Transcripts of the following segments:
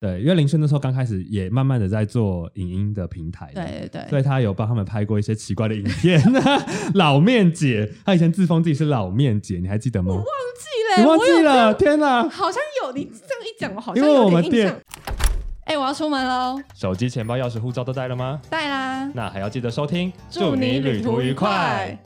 对，因为林轩那时候刚开始也慢慢的在做影音的平台，对对所以他有帮他们拍过一些奇怪的影片。老面姐，他以前自封自己是老面姐，你还记得吗忘？记你嘞，忘记了？天哪！好像有，你这样一讲，我好像有为我们店点印象。哎、我要出门喽，手机、钱包、钥匙、护照都带了吗？带啦！那还要记得收听，祝你旅途愉快。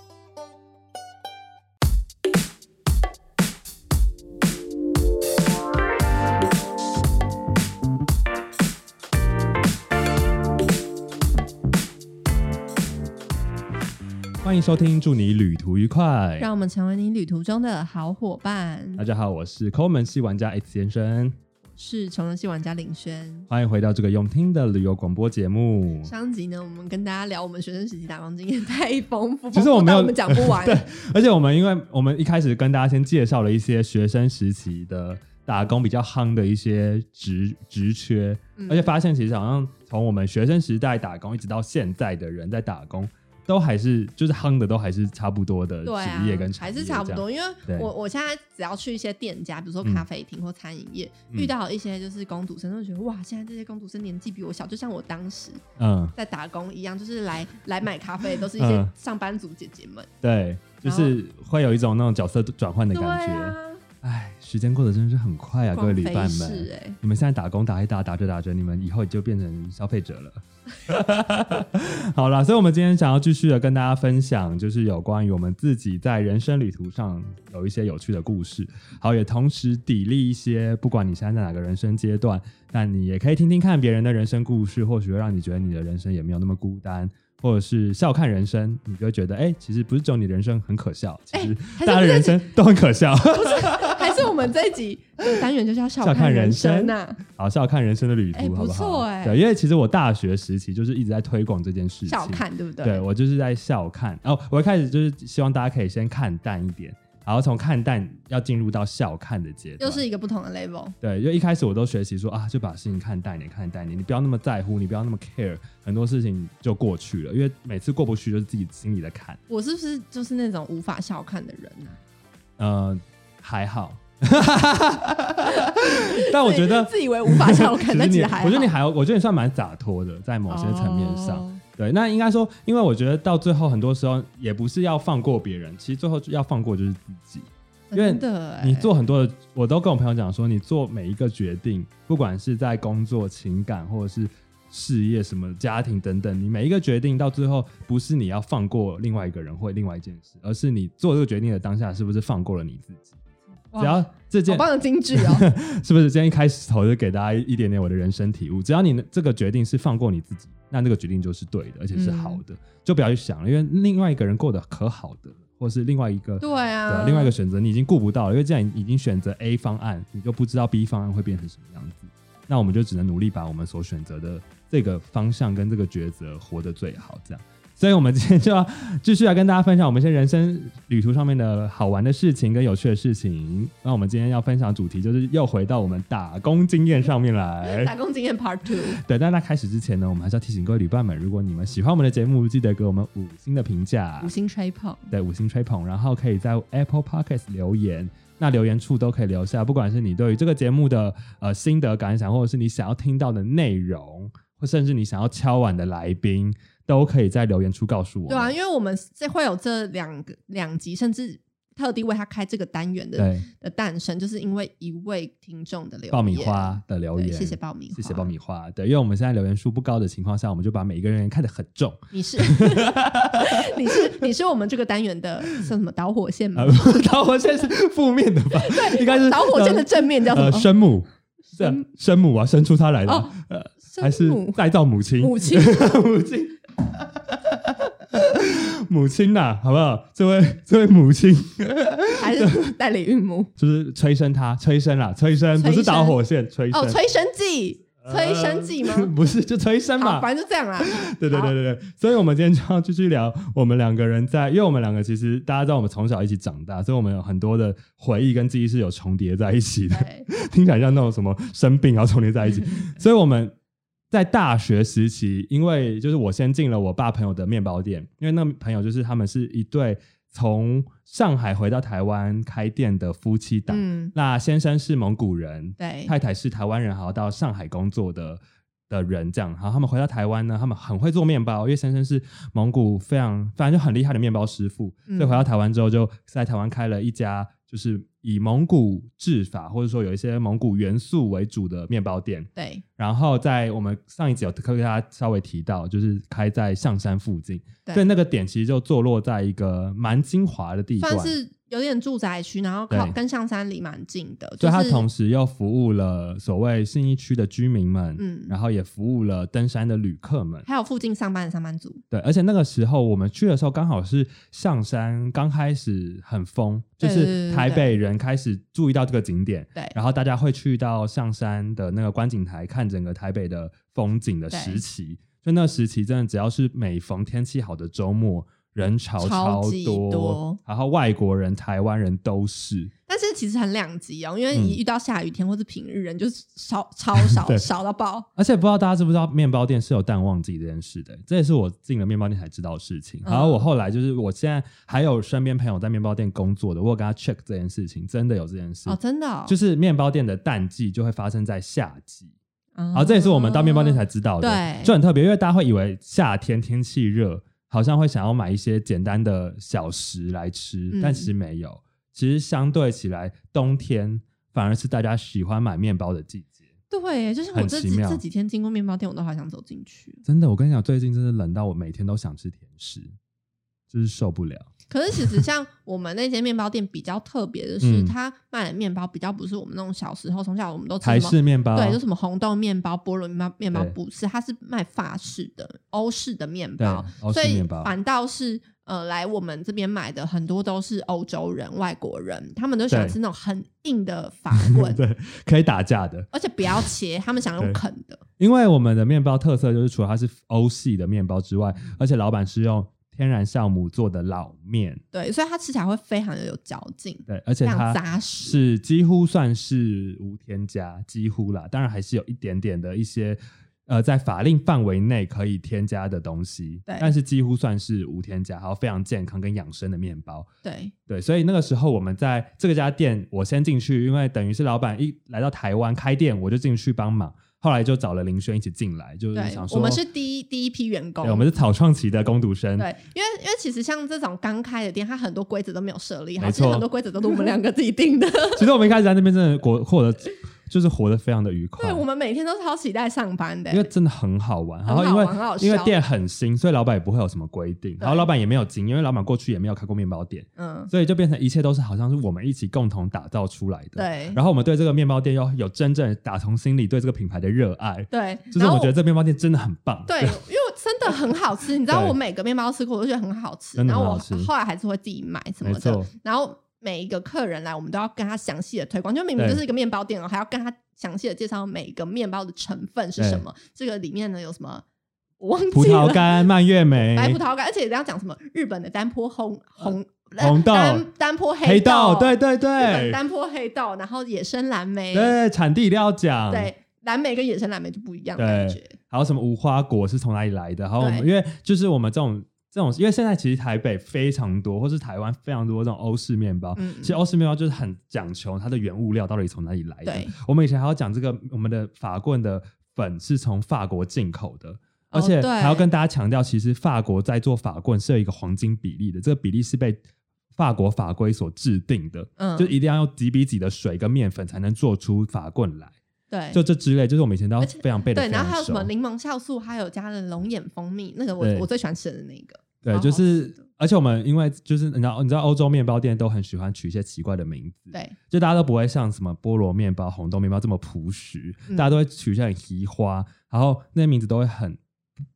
欢迎收听，祝你旅途愉快。让我们成为你旅途中的好伙伴。大家好，我是抠门系玩家 X 先生，是穷人系玩家林轩。欢迎回到这个用听的旅游广播节目。上集呢，我们跟大家聊我们学生时期打工经验太丰富，其实我没有丰富到我们讲不完。对，而且我们因为我们一开始跟大家先介绍了一些学生时期的打工比较夯的一些职职缺，嗯而且发现其实好像从我们学生时代打工一直到现在的人在打工，都还是就是夯的都还是差不多的职业跟，产还。是差不多。因对为我我现在只要去一些店家，比如说咖啡厅或餐饮业，嗯遇到一些就是工读生，都会觉得哇，现在这些工读生年纪比我小，就像我当时嗯，在打工一样，就是来 来买咖啡，都是一些嗯上班族姐姐们。对，就是会有一种那种角色转换的感觉。啊，哎，时间过得真是很快啊，各位旅伴们你们现在打工打一打，打着打着，你们以后就变成消费者了。好了，所以我们今天想要继续的跟大家分享，就是有关于我们自己在人生旅途上有一些有趣的故事。好，也同时砥砺一些，不管你现在在哪个人生阶段，但你也可以听听看别人的人生故事，或许会让你觉得你的人生也没有那么孤单。或者是笑看人生，你就会觉得，哎、其实不是只有你人生很可笑，其实大家的人生都很可笑。还是我们这一集的单元就叫笑笑看看人人生生呐，好，笑看人生的旅哎途，好不好？错哎对，因为其实我大学时期就是一直在推广这件事情。笑看对不对？对我就是在笑看。然后我一开始就是希望大家可以先看淡一点，然后从看淡要进入到笑看的阶段。又是一个不同的 level。对，因为一开始我都学习说啊，就把事情看淡一点，看淡一点，你不要那么在乎，你不要那么 care，很多事情就过去了。因为每次过不去就是自己心里的坎。我是不是就是那种无法笑看的人呢、呃，还好。但我觉得自以为无法笑看，其实你但其实还好我觉得你还，我觉得你算蛮洒脱的，在某些层面上。哦对，那应该说，因为我觉得到最后，很多时候也不是要放过别人，其实最后要放过就是自己。因为你做很多的，我都跟我朋友讲说，你做每一个决定，不管是在工作、情感或者是事业、什么家庭等等，你每一个决定到最后，不是你要放过另外一个人或另外一件事，而是你做这个决定的当下，是不是放过了你自己？哇只要这件好棒的金句哦，是不是今天一开始头就给大家一点点我的人生体悟？只要你这个决定是放过你自己，那那个决定就是对的，而且是好嗯的，就不要去想了，因为另外一个人过得可好的，或是另外一个对啊，对另外一个选择你已经顾不到了，因为既然已经选择 A 方案，你就不知道 B 方案会变成什么样子，那我们就只能努力把我们所选择的这个方向跟这个抉择活得最好，这样。所以，我们今天就要继续来跟大家分享我们一些人生旅途上面的好玩的事情跟有趣的事情。那我们今天要分享的主题就是又回到我们打工经验上面来。打工经验 Part Two，对，但在开始之前呢，我们还是要提醒各位旅伴们，如果你们喜欢我们的节目，记得给我们五星的评价五，星吹捧，对，五星吹捧，然后可以在 Apple Podcast 留言。那留言处都可以留下，不管是你对于这个节目的呃心得感想，或者是你想要听到的内容，或甚至你想要敲碗的来宾，都可以在留言处告诉我们。对啊，因为我们这会有这两个两集，甚至特地为他开这个单元的对的诞生，就是因为一位听众的留言，爆米花的留言，对谢谢爆米花谢谢爆米花。对，因为我们现在留言数不高的情况下，我们就把每一个人看得很重。你是 你是你是我们这个单元的叫什么导火线吗呃？，导火线是负面的吧？对，应该是导火线的正面叫什呃么？生母，生生母啊，生出他来的啊哦，呃，还是生母再造母亲，母亲母亲，母亲呐，好不好？这位这位母亲还是代理孕母？就是催生他，催生啦，催生不是导火线，催生哦，催生剂，催生剂吗？呃 不是，就催生，嘛。反正就这样啦。对对对对对，所以我们今天就要继续聊我们两个人在，因为我们两个其实大家知道我们从小一起长大，所以我们有很多的回忆跟记忆是有重叠在一起的，对，听起来像那种什么生病然后重叠在一起。所以我们在大学时期，因为就是我先进了我爸朋友的面包店，因为那朋友就是他们是一对从上海回到台湾开店的夫妻档。嗯，那先生是蒙古人，对，太太是台湾人，然后到上海工作的的人，这样，然后他们回到台湾呢，他们很会做面包，因为先生是蒙古非常反正就很厉害的面包师傅，嗯所以回到台湾之后，就在台湾开了一家就是以蒙古制法或者说有一些蒙古元素为主的面包店。对，然后在我们上一集有跟大家稍微提到，就是开在象山附近，对那个点其实就坐落在一个蛮精华的地段算。是有点住宅区，然后靠对。跟象山离蛮近的，所以它是同时又服务了所谓信义区的居民们，嗯。然后也服务了登山的旅客们。还有附近上班的上班族，对，而且那个时候我们去的时候，刚好是象山刚开始很疯，就对对对是对台北人开始注意到这个景点，对。然后大家会去到象山的那个观景台看整个台北的风景的时期。就那时期，真的只要是每逢天气好的周末，人潮超多，多。然后外国人、台湾人都是。但是其实很两极哦，因为嗯。一遇到下雨天或是平日人就是少超少少到爆，而且不知道大家知不知道，面包店是有淡旺季这件事的，这也是我进了面包店才知道的事情。嗯。然后我后来就是，我现在还有身边朋友在面包店工作的，我有跟他 check 这件事情，真的有这件事，哦，真的、哦，就是面包店的淡季就会发生在夏季。然然后这也是我们到面包店才知道的，就很特别，因为大家会以为夏天天气热，好像会想要买一些简单的小食来吃，嗯但其实没有，其实相对起来，冬天反而是大家喜欢买面包的季节。对，就是我这几这几天经过面包店，我都好想走进去。真的，我跟你讲，最近真的冷到我每天都想吃甜食，就是受不了。可是其实像我们那间面包店比较特别的是，嗯。它卖的面包比较不是我们那种小时候从小我们都吃台什么式面包，对，就什么红豆面包、菠萝面包，面包对不是，它是卖法式的、欧式的面对包，欧式所以面包。反倒是呃来我们这边买的很多都是欧洲人、外国人，他们都喜欢对。吃那种很硬的法棍，对，可以打架的。而且不要切，他们想用对啃的。因为我们的面包特色就是除了它是欧系的面包之外，而且老板是用天然酵母做的老面，对，所以它吃起来会非常的有嚼劲，对，而且它扎实。是几乎算是无添加，几乎啦，当然还是有一点点的一些呃在法令范围内可以添加的东西，对但是几乎算是无添加，还有非常健康跟养生的面包。对，对，所以那个时候我们在这个家店，我先进去，因为等于是老板一来到台湾开店，我就进去帮忙。后来就找了林轩一起进来，就是想，说，我们是第一第一批员工，对，我们是草创期的工读生，对，因为因为其实像这种刚开的店，它很多规则都没有设立好，没错很多规则都是我们两个自己定的。其实我们一开始在那边真的过获得，就是活得非常的愉快。对，我们每天都超期待上班的。因为，真的很好玩，然后因为因为店很新，所以老板也不会有什么规定，然后老板也没有经验，因为老板过去也没有开过面包店，嗯，所以就变成一切都是好像是我们一起共同打造出来的。对。然后我们对这个面包店又有真正打从心里对这个品牌的热爱，对，就是我觉得这面包店真的很棒。对，因为真的很好吃，你知道我每个面包吃过，我都觉得很好吃，然后我后来还是会自己买什么的，然后。每一个客人来，我们都要跟他详细的推广。就明明就是一个面包店哦，还要跟他详细的介绍每一个面包的成分是什么。这个里面呢有什么？我忘记了。葡萄干、蔓越莓、白葡萄干，而且你要讲什么日本的单坡红红呃红豆单单坡黑豆，豆，对对日本对，单坡黑豆，然后野生蓝莓，对产地一定要讲。对蓝莓跟野生蓝莓就不一样对感觉。还有什么无花果是从哪里来的？然后我们因为就是我们这种这种，因为现在其实台北非常多，或是台湾非常多这种欧式面包。嗯其实欧式面包就是很讲求它的原物料到底从哪里来的。我们以前还要讲这个，我们的法棍的粉是从法国进口的。而且还要跟大家强调，其实法国在做法棍是有一个黄金比例的，这个比例是被法国法规所制定的，嗯就一定要用几比几的水跟面粉才能做出法棍来。对，就这之类，就是我们以前都要非常背的。对，然后还有什么柠檬酵素，还有加了龙眼蜂蜜，那个我我最喜欢吃的那个。对，就是，而且我们因为就是你知道，你知道欧洲面包店都很喜欢取一些奇怪的名字，，对就大家都不会像什么菠萝面包、红豆面包这么朴实，嗯大家都会取一些很奇花，然后那些名字都会很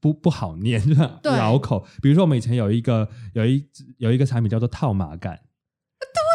不不好念，就绕口。比如说我们以前有一个有一有一个产品叫做套马杆。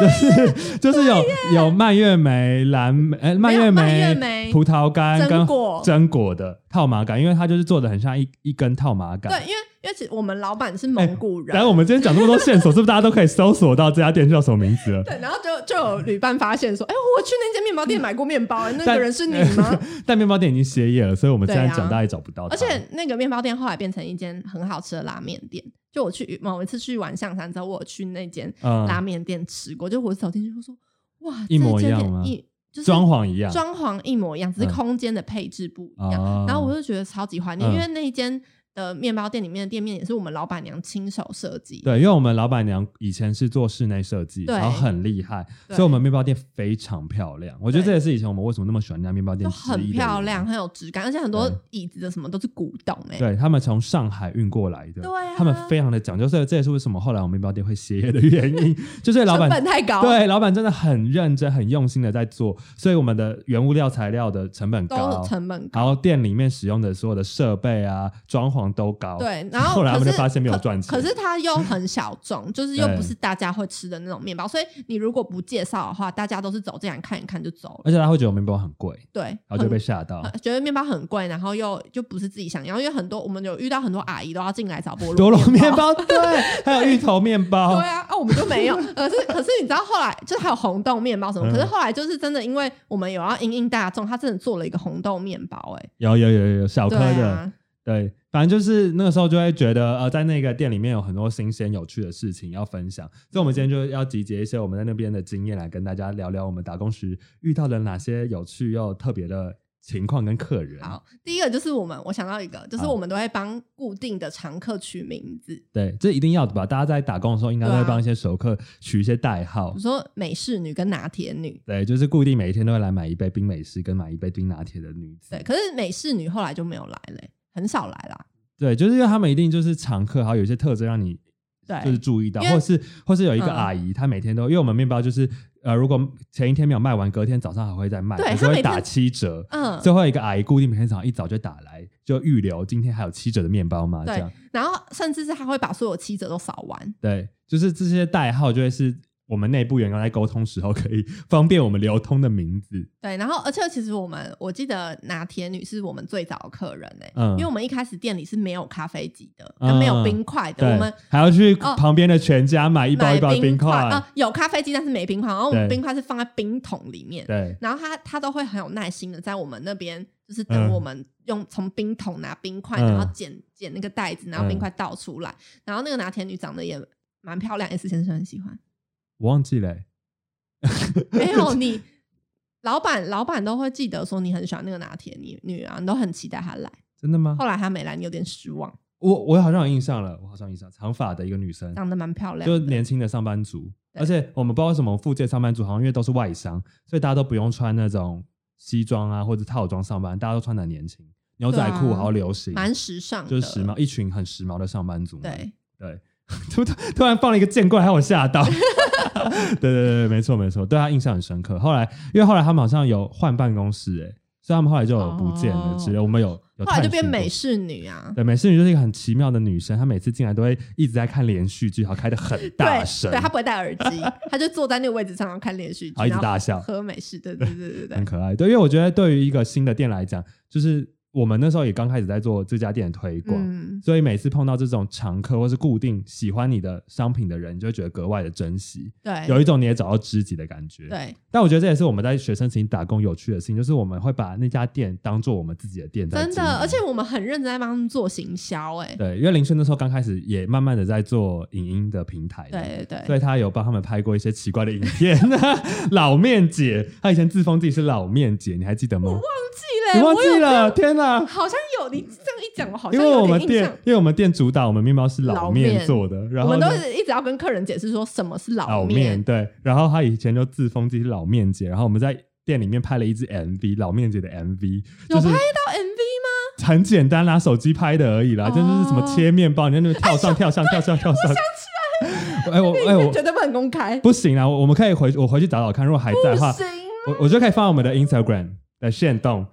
就是就是有有蔓越莓、蓝莓、呃蔓越莓、葡萄干跟榛果榛果的套马杆，因为它就是做的很像一一根套马杆。对，因为因为我们老板是蒙古人，然后我们今天讲这么多线索，是不是大家都可以搜索到这家店叫什么名字了？对，然后就就有旅伴发现说，哎，我去那间面包店买过面包，哎，那个人是你吗？但面包店已经歇业了，所以我们现在讲大家也找不到。而且那个面包店后来变成一间很好吃的拉面店。就我去某一次去玩象山之后，我有去那间拉面店吃过，就我走进去就说，哇，一模一样吗？一就是装潢一样，装潢一模一样，只是空间的配置不一样。然后我就觉得超级怀念，因为那一间。的面包店里面的店面也是我们老板娘亲手设计。对，因为我们老板娘以前是做室内设计，然后很厉害，所以我们面包店非常漂亮。我觉得这也是以前我们为什么那么喜欢那家面包店，很漂亮，很有质感，而且很多椅子的什么都是古董哎。对他们从上海运过来的，对，他们非常的讲究，所以这也是为什么后来我们面包店会歇业的原因，就是老板成本太高。对，老板真的很认真、很用心的在做，所以我们的原物料材料的成本高，成本高，然后店里面使用的所有的设备啊、装潢都高。对。然后后来我们就发现没有赚钱，可是它又很小众，就是又不是大家会吃的那种面包，所以你如果不介绍的话，大家都是走进来看一看就走了。而且他会觉得面包很贵，对，然后就被吓到，觉得面包很贵，然后又就不是自己想要，因为很多我们有遇到很多阿姨都要进来找菠萝菠萝面包，对，还有芋头面包，对啊，啊我们就没有，可是可是你知道后来就是还有红豆面包什么，可是后来就是真的，因为我们有要应应大众，他真的做了一个红豆面包，哎，有有有有小颗的。对，反正就是那个时候就会觉得，呃，在那个店里面有很多新鲜有趣的事情要分享，所以我们今天就要集结一些我们在那边的经验来跟大家聊聊我们打工时遇到了哪些有趣又特别的情况跟客人。好，第一个就是我们，我想到一个，就是我们都会帮固定的常客取名字。对，这一定要的吧？大家在打工的时候应该都会帮一些熟客取一些代号，比如说美式女跟拿铁女。对，就是固定每一天都会来买一杯冰美式跟买一杯冰拿铁的女子。对，可是美式女后来就没有来了。很少来啦，对，就是因为他们一定就是常客，还有有一些特征让你对，就是注意到，或是或是有一个阿姨，她每天都，因为我们面包就是呃，如果前一天没有卖完，隔天早上还会再卖，对，就会打七折，嗯，最后一个阿姨固定每天早上一早就打来，就预留今天还有七折的面包嘛，这样，然后甚至是他会把所有七折都扫完，对，就是这些代号就会是。我们内部员工在沟通时候可以方便我们流通的名字。对，然后而且其实我们我记得拿铁女是我们最早的客人哎，嗯，因为我们一开始店里是没有咖啡机的，没有冰块的，我们还要去旁边的全家买一包一包冰块。啊，有咖啡机但是没冰块，然后我们冰块是放在冰桶里面，对，然后他他都会很有耐心的在我们那边，就是等我们用从冰桶拿冰块，然后剪剪那个袋子，然后冰块倒出来，然后那个拿铁女长得也蛮漂亮，S 先生很喜欢。我忘记了，没有 你，老板老板都会记得说你很喜欢那个拿铁女女啊，你都很期待她来，真的吗？后来她没来，你有点失望。我我好像有印象了，我好像有印象，长发的一个女生，长得蛮漂亮，就年轻的上班族，而且我们不知道为什么附近上班族好像因为都是外商，所以大家都不用穿那种西装啊或者套装上班，大家都穿的年轻，牛仔裤好流行，蛮时尚，就是时髦，一群很时髦的上班族。对对，突突突然放了一个剑过来，害我吓到。对对对，没错没错，对他印象很深刻。后来，因为后来他们好像有换办公室，哎，所以他们后来就有不见了。之类，我们有有后来就变美式女啊。对，美式女就是一个很奇妙的女生，她每次进来都会一直在看连续剧，然后开的很大声。对，她不会戴耳机，她就坐在那个位置上然后看连续剧，然后一直大笑，喝美式。对对对对对，很可爱。对，因为我觉得对于一个新的店来讲，就是。我们那时候也刚开始在做这家店的推广，所以每次碰到这种常客或是固定喜欢你的商品的人，你就会觉得格外的珍惜。对，有一种你也找到知己的感觉。对，但我觉得这也是我们在学生时期打工有趣的事情，就是我们会把那家店当做我们自己的店。真的，而且我们很认真在帮他们做行销。哎，对，因为林轩那时候刚开始也慢慢的在做影音的平台。对对，所以他有帮他们拍过一些奇怪的影片。老面姐，他以前自封自己是老面姐，你还记得吗？我忘记了，你忘记了？天哪，好像有。你这样一讲，我好像因为我们店，因为我们店主打我们面包是老面做的，然后我们都是一直要跟客人解释说什么是老面。对，然后他以前就自封自己是老面姐，然后我们在店里面拍了一支 MV，老面姐的 MV，有拍到 MV 吗？很简单，拿手机拍的而已啦，就是什么切面包，你在那边跳上跳上跳上跳上。想起来，哎我哎我绝对不能公开，不行啊！我们可以回我回去找找看，如果还在的话，我我觉得可以放我们的 Instagram。在现动，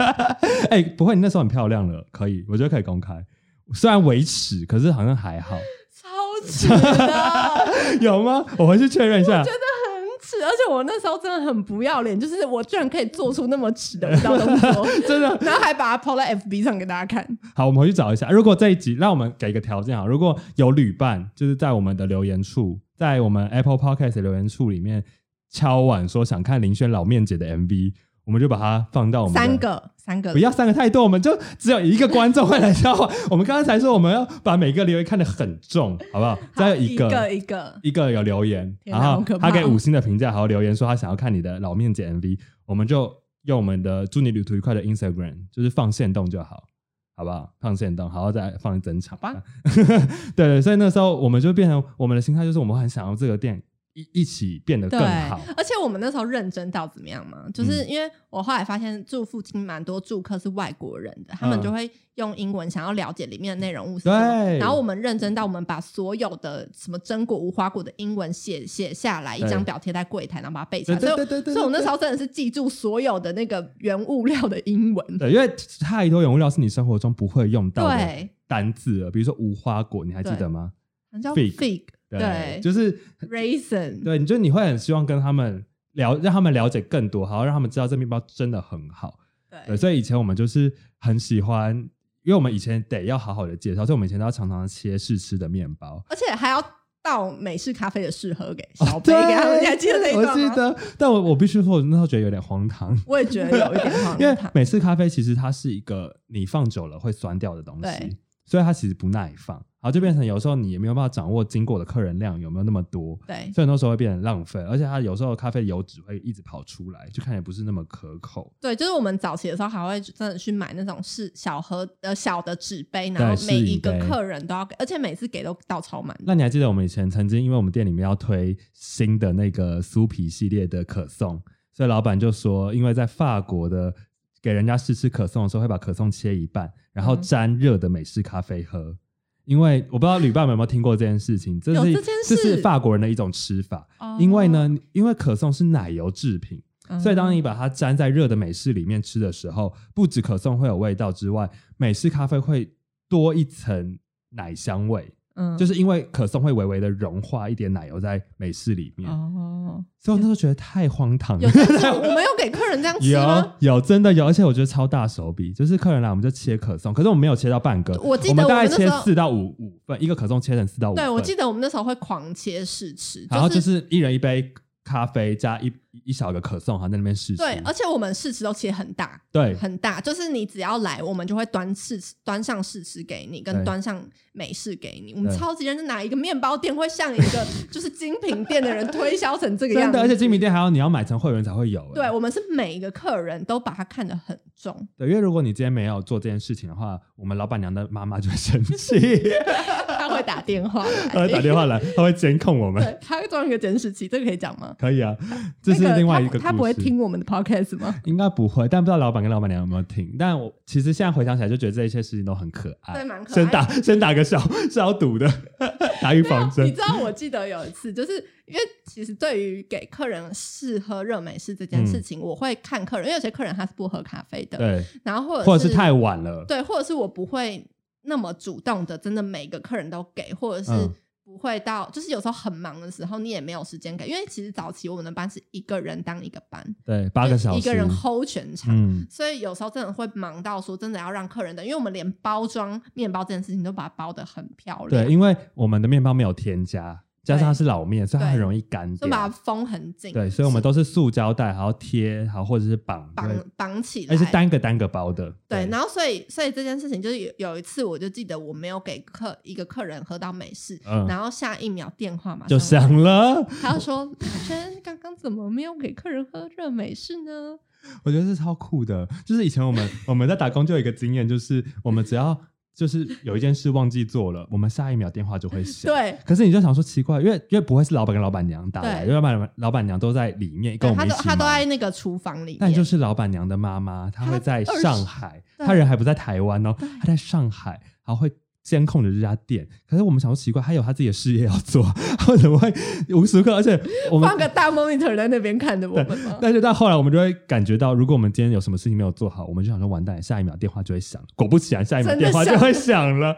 哎，不会，你那时候很漂亮了，可以，我觉得可以公开。虽然维持，可是好像还好。超值的，有吗？我回去确认一下。觉得很是，而且我那时候真的很不要脸，就是我居然可以做出那么耻的舞蹈动作，真的。然后还把它抛在 FB 上给大家看。好，我们回去找一下。如果这一集，让我们给一个条件啊，如果有旅伴，就是在我们的留言处，在我们 Apple Podcast 留言处里面敲碗说想看林轩老面姐的 MV。我们就把它放到我们三个三个，不要三个太多，我们就只有一个观众会来笑话。我们刚刚才说我们要把每个留言看得很重，好不好？再有一个一个一个有留言，然后他给五星的评价，还有留言说他想要看你的老面姐 MV，我们就用我们的祝你旅途愉快的 Instagram，就是放线动就好，好不好？放线动，好好再放一整场吧。对 对，所以那时候我们就变成我们的心态就是我们很想要这个店。一一起变得更好，而且我们那时候认真到怎么样嘛？就是因为我后来发现住附近蛮多住客是外国人的，他们就会用英文想要了解里面的内容物是什么。然后我们认真到我们把所有的什么榛果无花果的英文写写下来，一张表贴在柜台，然后把它背下来。所以，所以我那时候真的是记住所有的那个原物料的英文。对，因为太多原物料是你生活中不会用到的单字了，比如说无花果，你还记得吗？叫 fig。对，就是 reason。对，你就你会很希望跟他们聊，让他们了解更多，好让他们知道这面包真的很好。对，所以以前我们就是很喜欢，因为我们以前得要好好的介绍，所以我们以前都要常常切试吃的面包，而且还要倒美式咖啡的试喝给小杯给他们。你还记得那段？我记得，但我我必须说，我那时候觉得有点荒唐。我也觉得有一点荒唐，因为美式咖啡其实它是一个你放久了会酸掉的东西，所以它其实不耐放。然后就变成有时候你也没有办法掌握经过的客人量有没有那么多，对，所以很多时候会变成浪费，而且它有时候咖啡油脂会一直跑出来，就看起来不是那么可口。对，就是我们早期的时候还会真的去买那种是小盒呃小的纸杯，然后每一个客人都要给，而且每次给都倒超满。那你还记得我们以前曾经因为我们店里面要推新的那个酥皮系列的可颂，所以老板就说，因为在法国的给人家试吃可颂的时候，会把可颂切一半，然后沾热的美式咖啡喝。因为我不知道旅伴们有没有听过这件事情，这是这是法国人的一种吃法。因为呢，因为可颂是奶油制品，所以当你把它沾在热的美式里面吃的时候，不止可颂会有味道之外，美式咖啡会多一层奶香味。嗯，就是因为可颂会微微的融化一点奶油在美式里面哦，所以我那时候觉得太荒唐了。我们有给客人这样吃吗？有，有真的有，而且我觉得超大手笔，就是客人来我们就切可颂，可是我们没有切到半个，我记得我们大概切四到五五份，一个可颂切成四到五。对，我记得我们那时候会狂切试吃，然后就是一人一杯。咖啡加一一小个可颂，哈，在那边试吃。对，而且我们试吃都切很大，对，很大。就是你只要来，我们就会端试吃，端上试吃给你，跟端上美式给你。我们超级认真，哪一个面包店会像一个 就是精品店的人推销成这个样子？真的而且精品店还要你要买成会员才会有。对，我们是每一个客人都把它看得很重。对，因为如果你今天没有做这件事情的话，我们老板娘的妈妈就会生气。会打电话，他会打电话来，他会监控我们。他会装一个监视器，这个可以讲吗？可以啊，这是另外一个。他不会听我们的 podcast 吗？应该不会，但不知道老板跟老板娘有没有听。但我其实现在回想起来，就觉得这一切事情都很可爱，对，蛮可爱。先打先打个消消毒的 打预防针。你知道，我记得有一次，就是因为其实对于给客人试喝热美式这件事情，我会看客人，因为有些客人他是不喝咖啡的，对。然后或者或者是太晚了，对，或者是我不会。那么主动的，真的每个客人都给，或者是不会到，就是有时候很忙的时候，你也没有时间给，因为其实早期我们的班是一个人当一个班，对，八个小时，一个人 hold 全场，所以有时候真的会忙到说，真的要让客人等，因为我们连包装面包这件事情都把它包的很漂亮，对，因为我们的面包没有添加。加上它是老面，所以它很容易干掉，就把它封很紧。对，所以我们都是塑胶袋，还要贴，好或者是绑绑绑起来，而是单个单个包的。对，然后所以所以这件事情就是有有一次，我就记得我没有给客一个客人喝到美式，然后下一秒电话嘛就响了，他就说：“轩，刚刚怎么没有给客人喝热美式呢？”我觉得是超酷的，就是以前我们我们在打工就有一个经验，就是我们只要。就是有一件事忘记做了，我们下一秒电话就会响。对，可是你就想说奇怪，因为因为不会是老板跟老板娘打来，因为老板老板娘都在里面跟我们一起他都在那个厨房里。但就是老板娘的妈妈，她会在上海，她人还不在台湾哦，她在上海，然后会。监控着这家店，可是我们想说奇怪，他有他自己的事业要做，为什么会无时无刻？而且我们放个大 monitor 在那边看着我们吗？但是到后来，我们就会感觉到，如果我们今天有什么事情没有做好，我们就想说完蛋，下一秒电话就会响。果不其然，下一秒电话就会响了。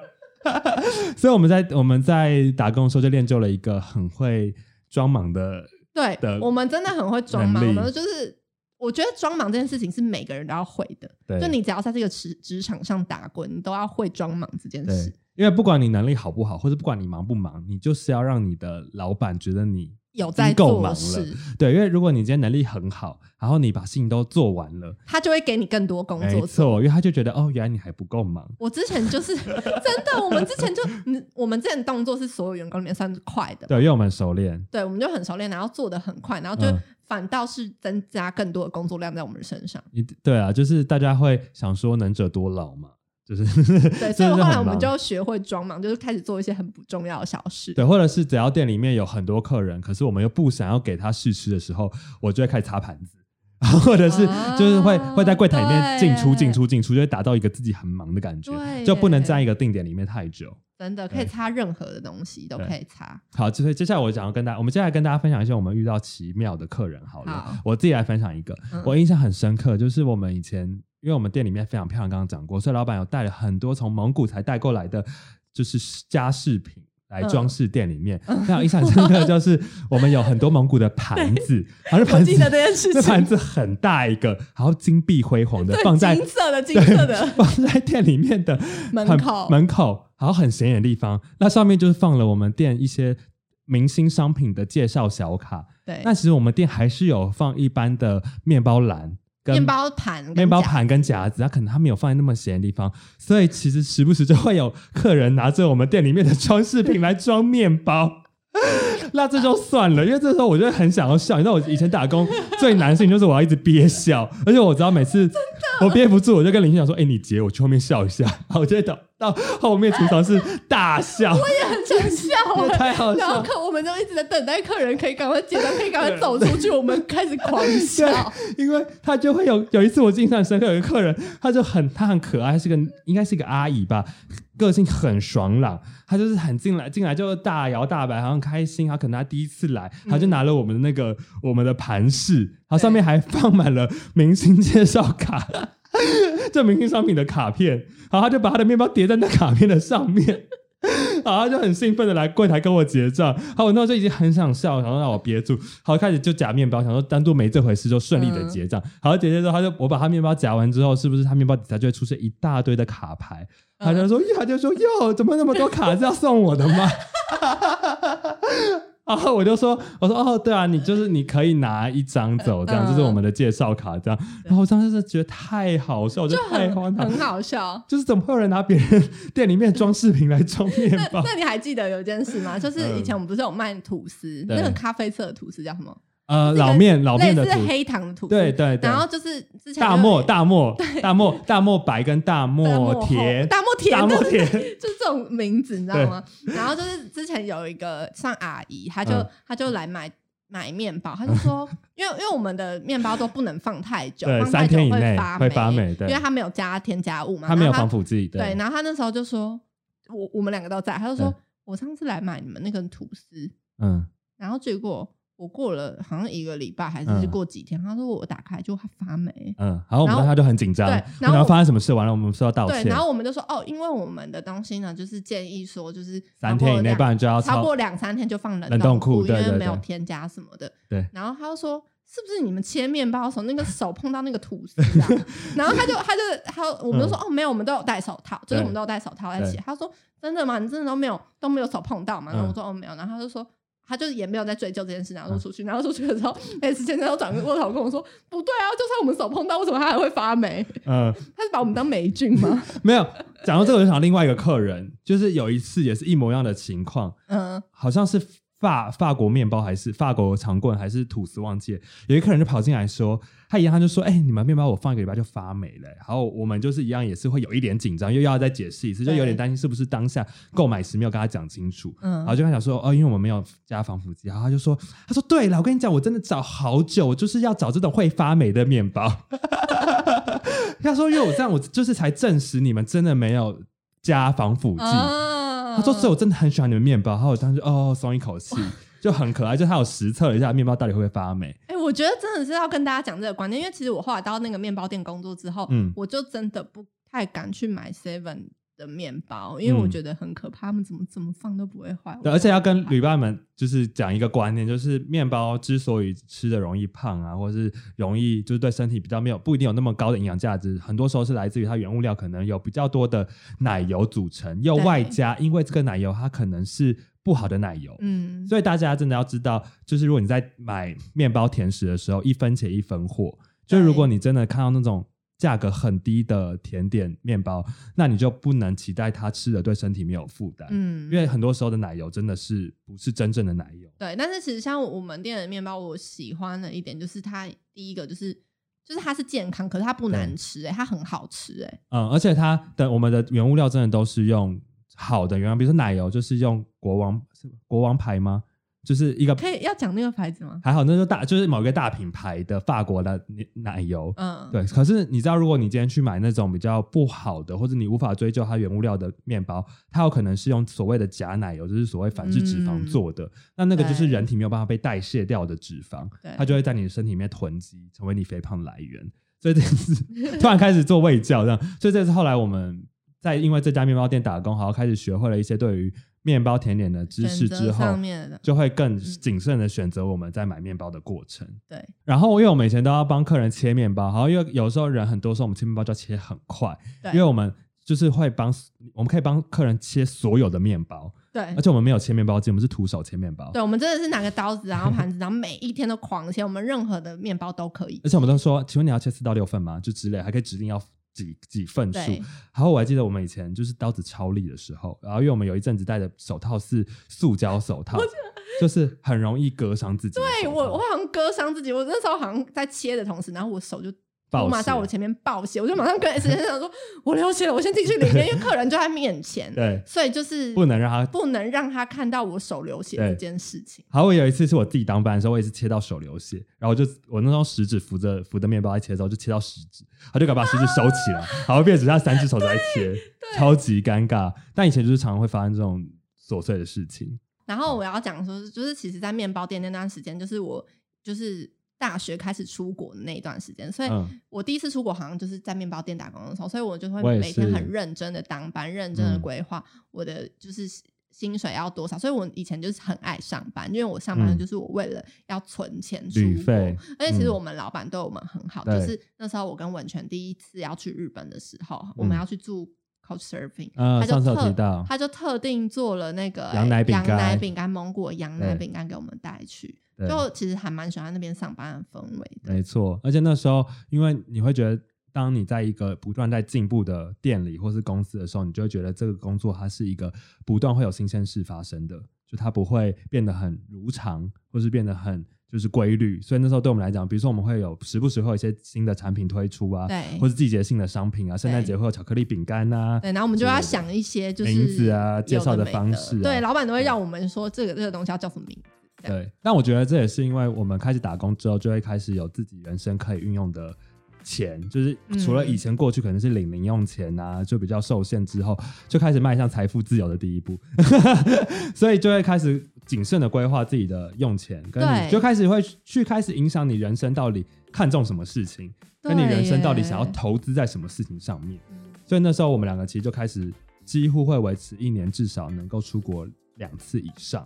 所以我们在我们在打工的时候就练就了一个很会装忙的对的，我们真的很会装忙，我们就是。我觉得装忙这件事情是每个人都要会的，对就你只要在这个职职场上打滚，你都要会装忙这件事。，因为不管你能力好不好，或者不管你忙不忙，你就是要让你的老板觉得你有在做已经够忙了事，对。因为如果你今天能力很好，然后你把事情都做完了，他就会给你更多工没作做。错，因为他就觉得哦，原来你还不够忙。我之前就是 真的，我们之前就，嗯，我们之前动作是所有员工里面算是快的，对，因为我们熟练，对，我们就很熟练，然后做的很快，然后就嗯反倒是增加更多的工作量在我们身上。一对啊，就是大家会想说能者多劳嘛，就是 对，所以后来我们就学会装忙，就是开始做一些很不重要的小事。对，或者是只要店里面有很多客人，可是我们又不想要给他试吃的时候，我就会开始擦盘子，或者是啊就是会、会在柜台里面进出对进出进出，就会达到一个自己很忙的感觉，就不能耶在一个定点里面太久。真的可以擦任何的东西都可以擦。好，所以接下来我想要跟大家，我们接下来跟大家分享一些我们遇到奇妙的客人好了。好我自己来分享一个，嗯我印象很深刻，就是我们以前，因为我们店里面非常漂亮，刚刚讲过，所以老板有带了很多从蒙古才带过来的，就是家饰品。来装饰店里面，非常印象深刻，就是我们有很多蒙古的盘子，然后这我盘子记得这件事这盘，子很大一个，然后金碧辉煌的，放在金色的金色的放在店里面的很门口门口，然后很显眼的地方，那上面就是放了我们店一些明星商品的介绍小卡。对，那其实我们店还是有放一般的面包篮。跟面包盘面包盘跟夹子，他可能他没有放在那么显的地方，所以其实时不时就会有客人拿着我们店里面的装饰品来装面包。那这就算了，因为这时候我就会很想要笑。你知道我以前打工最难的事情就是我要一直憋笑，而且我知道每次我憋不住，我就跟林欣讲说：“哎、你截，我去后面笑一下。”我就会到到后面厨房是大笑，我也很想笑太好然后。客我们就一直在等待客人可以赶快结账，可以赶快走出去，我们开始狂笑。因为他就会有有一次我印象很深刻，有一个客人，他就很他很可爱，是个应该是一个阿姨吧，个性很爽朗，他就是很进来进来就大摇大摆，好像开心，他可能他第一次来，他就拿了我们的那个、我们的盘饰，然后上面还放满了明星介绍卡。这明星商品的卡片，然后他就把他的面包叠在那卡片的上面，然后他就很兴奋的来柜台跟我结账，好，我那时候已经很想笑，然后让我憋住，好，开始就夹面包，想说当做没这回事，就顺利的结账。好，结结之后，他就我把他面包夹完之后，是不是他面包底下就会出现一大堆的卡牌？他就说，他就说，哟，怎么那么多卡是要送我的吗？然后我就说，我说哦，对啊，你就是你可以拿一张走，这样、嗯就是我们的介绍卡，这样。然后我当时是觉得太好笑，我觉就得太很荒唐，很好笑。就是怎么会有人拿别人店里面的装饰品来装面那包？那你还记得有一件事吗？就是以前我们不是有卖吐司，对那个咖啡色的吐司叫什么？呃，老面老面的土，黑糖的吐司。对对对。然后就是之前大漠大漠大漠大漠白跟大大漠漠甜大漠甜，大漠甜就是这种名字，你知道吗？然后就是之前有一个像阿姨，她就嗯。她就来买。买面包，她就说，因为因为我们的面包都不能放太久，对放太久三天以内会发会发霉对。因为它没有加添加物嘛，它没有防腐剂，对，然后她那时候就说，我我们两个都在，她就说我上次来买你们那个吐司，嗯，然后结果我过了好像一个礼拜还是嗯过几天，他说我打开就它发霉。嗯，然后我们然后当时就很紧张，对然然后后发生什么事？完了，我们说要道对，歉然，后我们就说哦，因为我们的东西呢，就是建议说就是三天以内，不然就要超过两三天就放冷冷冻库库，因对对为没有添加什么的。对然后他就说。是不是你们切面包的时候，那个手碰到那个吐司啊？然后他就他就他我们就说、哦，没有，我们都有戴手套，就是我们都有戴手套在一起。他说真的吗？你真的都没有都没有手碰到吗？然后我嗯说哦没有，然后他就说他就也没有在追究这件事，然后就出去，然后出去的时候，S 先生又转过头跟我说不对啊，就算我们手碰到，为什么它还会发霉？嗯，他是把我们当霉菌吗？没有。讲到这个，我就想到另外一个客人，就是有一次也是一模一样的情况，嗯，好像是法法国面包还是法国长棍还是吐司，忘记了。有一个客人就跑进来说，他一样他就说：“哎、你们面包我放一个礼拜就发霉了、然后我们就是一样也是会有一点紧张，又要再解释一次，就有点担心是不是当下购买时没有跟他讲清楚。嗯然后就跟他讲说：“哦，因为我们没有加防腐剂。”然后他就说：“他说对了，我跟你讲，我真的找好久，我就是要找这种会发霉的面包。”他说：“因为我这样，我就是才证实你们真的没有加防腐剂。啊他说：“所以我真的很喜欢你们面包。”然后我当时哦松一口气，就很可爱。就他有实测了一下面包到底会不会发霉。哎、我觉得真的是要跟大家讲这个观念，因为其实我后来到那个面包店工作之后，嗯我就真的不太敢去买 Seven 的的面包，因为我觉得很可怕，他们怎么怎么放都不会坏。对，而且要跟旅伴们就是讲一个观念，就是面包之所以吃的容易胖啊，或者是容易就是对身体比较没有不一定有那么高的营养价值，很多时候是来自于它原物料可能有比较多的奶油组成，又外加因为这个奶油它可能是不好的奶油，嗯，所以大家真的要知道，就是如果你在买面包甜食的时候，一分钱一分货，就如果你真的看到那种。价格很低的甜点面包，那你就不能期待它吃的对身体没有负担。嗯，因为很多时候的奶油真的是不是真正的奶油。对，但是其实像我们店的面包，我喜欢的一点就是它第一个就是就是它是健康，可是它不难吃，哎，它很好吃，哎。嗯，而且它的我们的原物料真的都是用好的原料，比如说奶油就是用国王是国王牌吗？就是一个可以要讲那个牌子吗？还好，那就大就是某一个大品牌的法国的奶油，嗯，对。可是你知道，如果你今天去买那种比较不好的，或者你无法追究它原物料的面包，它有可能是用所谓的假奶油，就是所谓反式脂肪做的。那那个就是人体没有办法被代谢掉的脂肪，它就会在你的身体里面囤积，成为你肥胖来源。所以这次 突然开始做胃教，这样。所以这次后来我们在因为这家面包店打工，好开始学会了一些对于。面包甜点的知识之后，就会更谨慎的选择我们在买面包的过程。对，然后因为我们以前都要帮客人切面包，然后，因为有时候人很多，时候我们切面包就要切很快。因为我们就是会帮，我们可以帮客人切所有的面包。对，而且我们没有切面包机，我们是徒手切面包。对，我们真的是拿个刀子，然后盘子，然后每一天都狂切，我们任何的面包都可以。而且我们都说，请问你要切四到六份吗？就之类，还可以指定要。几几份数，然后我还记得我们以前就是刀子超利的时候，然后因为我们有一阵子戴的手套是塑胶手套，就是很容易割伤自己。对我，我好像割伤自己，我那时候好像在切的同时，然后我手就。我马上我前面爆血，我就马上跟 S 先生说：“我流血了，我先进去里面，因为客人就在面前。”对，所以就是不能让他不能让他看到我手流血这件事情。好，我有一次是我自己当班的时候，我也是切到手流血，然后就我那双食指扶着扶着面包在切的时候，就切到食指，他就敢把食指收起来，好后变只剩下三只手在切，超级尴尬。但以前就是常常会发生这种琐碎的事情。然后我要讲说，就是其实，在面包店那段时间，就是我就是。大学开始出国的那一段时间，所以我第一次出国好像就是在面包店打工的时候，所以我就会每天很认真的当班，认真的规划我的就是薪水要多少。所以我以前就是很爱上班，因为我上班就是我为了要存钱出国。而且其实我们老板对我们很好，就是那时候我跟文泉第一次要去日本的时候，我们要去住 Couch Surfing，他就特他就特定做了那个羊奶羊奶饼干、蒙古羊奶饼干给我们带去。就其实还蛮喜欢那边上班的氛围的，没错。而且那时候，因为你会觉得，当你在一个不断在进步的店里或是公司的时候，你就会觉得这个工作它是一个不断会有新鲜事发生的，就它不会变得很如常，或是变得很就是规律。所以那时候对我们来讲，比如说我们会有时不时会有一些新的产品推出啊，对，或是季节性的商品啊，圣诞节会有巧克力饼干呐，对，然后我们就要想一些就是名字啊，介绍的方式，对，老板都会让我们说这个这个东西要叫什么名字。对，但我觉得这也是因为我们开始打工之后，就会开始有自己人生可以运用的钱，就是除了以前过去可能是领零用钱啊，就比较受限之后，就开始迈向财富自由的第一步，所以就会开始谨慎的规划自己的用钱，跟你就开始会去开始影响你人生到底看重什么事情，跟你人生到底想要投资在什么事情上面。所以那时候我们两个其实就开始几乎会维持一年至少能够出国两次以上。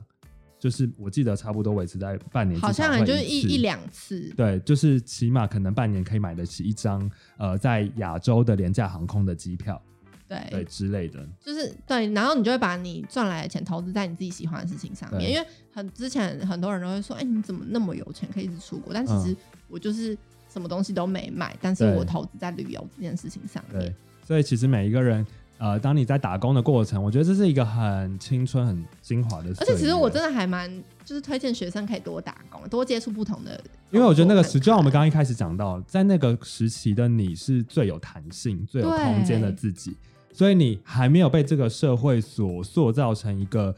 就是我记得差不多维持在半年，好像就是一一两次。对，就是起码可能半年可以买得起一张呃在亚洲的廉价航空的机票，对对之类的。就是对，然后你就会把你赚来的钱投资在你自己喜欢的事情上面。因为很之前很多人都会说，哎，你怎么那么有钱，可以一直出国？但其实我就是什么东西都没买，但是我投资在旅游这件事情上面。所以其实每一个人。呃，当你在打工的过程，我觉得这是一个很青春、很精华的。而且，其实我真的还蛮就是推荐学生可以多打工，多接触不同的。因为我觉得那个时，就像我们刚刚一开始讲到，在那个时期的你是最有弹性、最有空间的自己，所以你还没有被这个社会所塑造成一个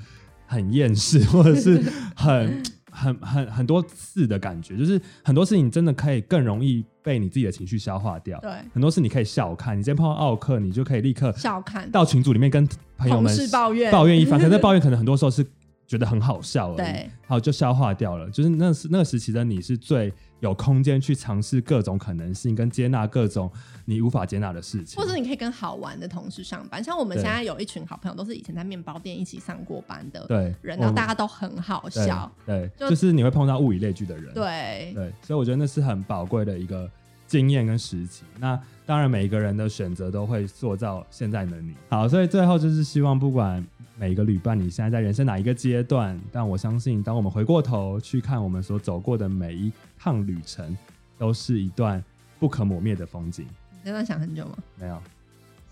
很厌世或者是很。很很很多次的感觉，就是很多事情真的可以更容易被你自己的情绪消化掉。对，很多事你可以笑看，你今天碰到奥克，你就可以立刻笑看到群组里面跟朋友们抱怨抱怨一番。可是抱怨可能很多时候是觉得很好笑而已，对，好就消化掉了。就是那时那个时期的你是最有空间去尝试各种可能性，跟接纳各种你无法接纳的事情，或者你可以跟好玩的同事上班。像我们现在有一群好朋友，都是以前在面包店一起上过班的对人，然后大家都很好笑。对，就就是你会碰到物以类聚的人，对，对，所以我觉得那是很宝贵的一个经验跟时期。那当然，每一个人的选择都会塑造现在的你。好，所以最后就是希望，不管每一个旅伴，你现在在人生哪一个阶段，但我相信，当我们回过头去看我们所走过的每一趟旅程，都是一段不可磨灭的风景。你真的想很久吗？没有，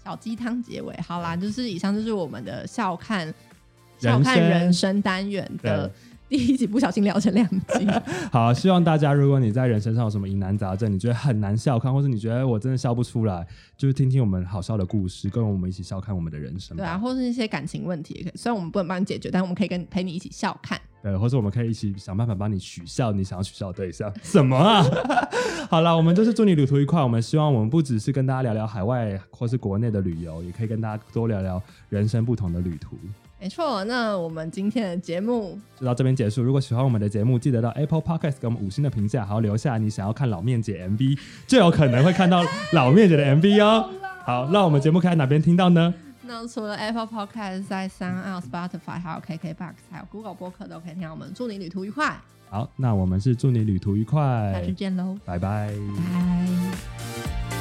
小鸡汤结尾，好啦，就是以上就是我们的笑看笑看人生单元的第一集，不小心聊成两集。好，希望大家，如果你在人生上有什么疑难杂症，你觉得很难笑看，或者你觉得我真的笑不出来，就是听听我们好笑的故事，跟我们一起笑看我们的人生。对啊，或是一些感情问题也可以，虽然我们不能帮你解决，但我们可以跟陪你一起笑看。对，或者我们可以一起想办法帮你取笑你想要取笑的对象。什么啊？好了，我们就是祝你旅途愉快。我们希望我们不只是跟大家聊聊海外或是国内的旅游，也可以跟大家多聊聊人生不同的旅途。没错，那我们今天的节目就到这边结束。如果喜欢我们的节目，记得到 Apple Podcast 给我们五星的评价，还要留下你想要看老面姐 MV，就有可能会看到老面姐的 MV 哦。好，那我们节目可以在哪边听到呢？那除了 Apple Podcast，在三 l、Spotify 还有 KKBox 还有 Google 播客都可以听到我们。祝你旅途愉快，好，那我们是祝你旅途愉快下次，见喽，拜拜。拜。